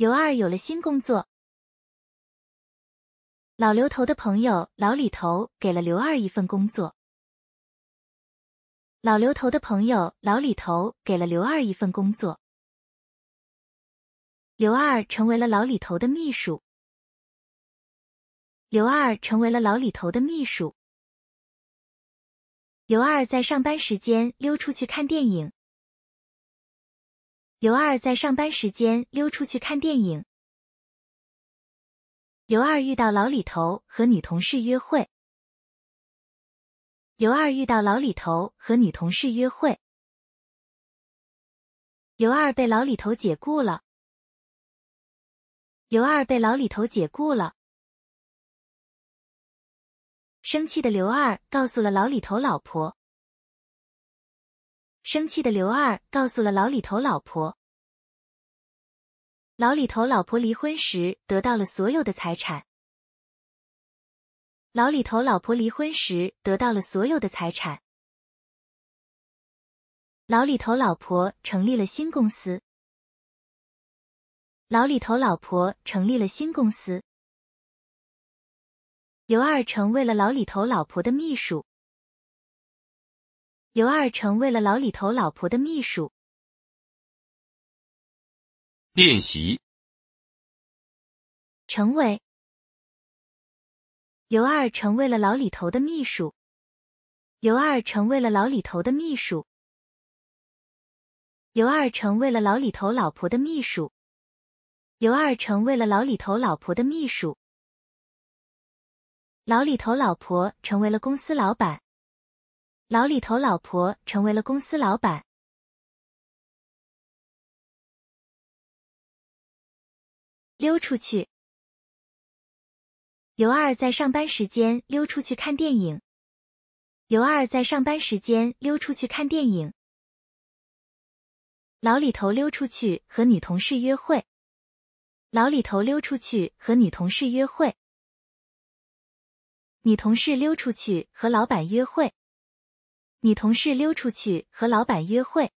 刘二有了新工作。老刘头的朋友老李头给了刘二一份工作。老刘头的朋友老李头给了刘二一份工作。刘二成为了老李头的秘书。刘二成为了老李头的秘书。刘二在上班时间溜出去看电影。刘二在上班时间溜出去看电影。刘二遇到老李头和女同事约会。刘二遇到老李头和女同事约会。刘二被老李头解雇了。刘二被老李头解雇了。生气的刘二告诉了老李头老婆。生气的刘二告诉了老李头老婆。老李头老婆离婚时得到了所有的财产。老李头老婆离婚时得到了所有的财产。老李头老婆成立了新公司。老李头老婆成立了新公司。刘二成为了老李头老婆的秘书。刘二成为了老李头老婆的秘书。练习。成为。刘二成为了老李头的秘书。刘二成为了老李头的秘书。刘二成为了老李头老婆的秘书。刘二成为了老李头老婆的秘书。老李头老婆成为了公司老板。老李头老婆成为了公司老板。溜出去。刘二在上班时间溜出去看电影。刘二在上班时间溜出去看电影。老李头溜出去和女同事约会。老李头溜出去和女同事约会。女同事溜出去和老板约会。女同事溜出去和老板约会。